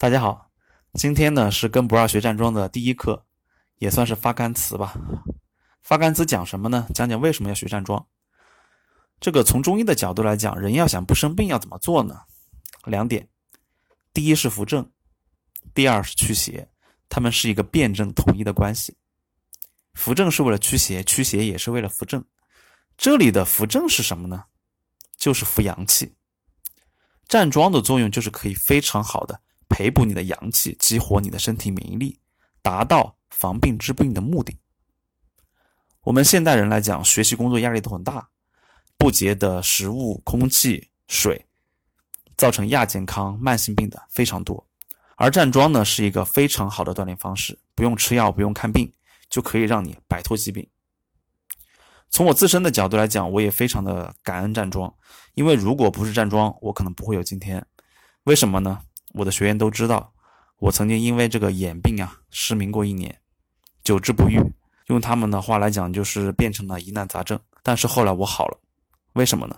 大家好，今天呢是跟不二学站桩的第一课，也算是发干词吧。发干词讲什么呢？讲讲为什么要学站桩。这个从中医的角度来讲，人要想不生病要怎么做呢？两点，第一是扶正，第二是驱邪，它们是一个辩证统一的关系。扶正是为了驱邪，驱邪也是为了扶正。这里的扶正是什么呢？就是扶阳气。站桩的作用就是可以非常好的。培补你的阳气，激活你的身体免疫力，达到防病治病的目的。我们现代人来讲，学习工作压力都很大，不洁的食物、空气、水，造成亚健康、慢性病的非常多。而站桩呢，是一个非常好的锻炼方式，不用吃药，不用看病，就可以让你摆脱疾病。从我自身的角度来讲，我也非常的感恩站桩，因为如果不是站桩，我可能不会有今天。为什么呢？我的学员都知道，我曾经因为这个眼病啊失明过一年，久治不愈。用他们的话来讲，就是变成了疑难杂症。但是后来我好了，为什么呢？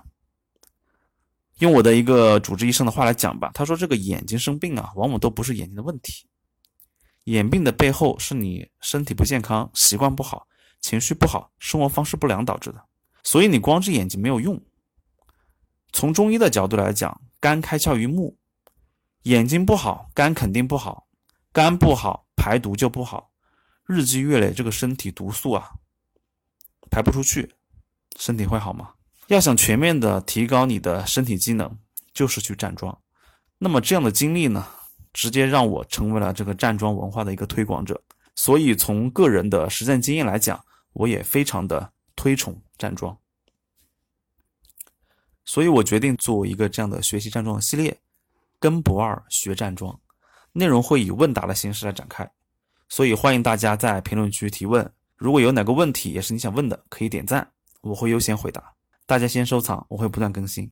用我的一个主治医生的话来讲吧，他说这个眼睛生病啊，往往都不是眼睛的问题，眼病的背后是你身体不健康、习惯不好、情绪不好、生活方式不良导致的。所以你光治眼睛没有用。从中医的角度来讲，肝开窍于目。眼睛不好，肝肯定不好，肝不好，排毒就不好，日积月累，这个身体毒素啊排不出去，身体会好吗？要想全面的提高你的身体机能，就是去站桩。那么这样的经历呢，直接让我成为了这个站桩文化的一个推广者。所以从个人的实战经验来讲，我也非常的推崇站桩。所以我决定做一个这样的学习站桩系列。跟不二学站桩，内容会以问答的形式来展开，所以欢迎大家在评论区提问。如果有哪个问题也是你想问的，可以点赞，我会优先回答。大家先收藏，我会不断更新。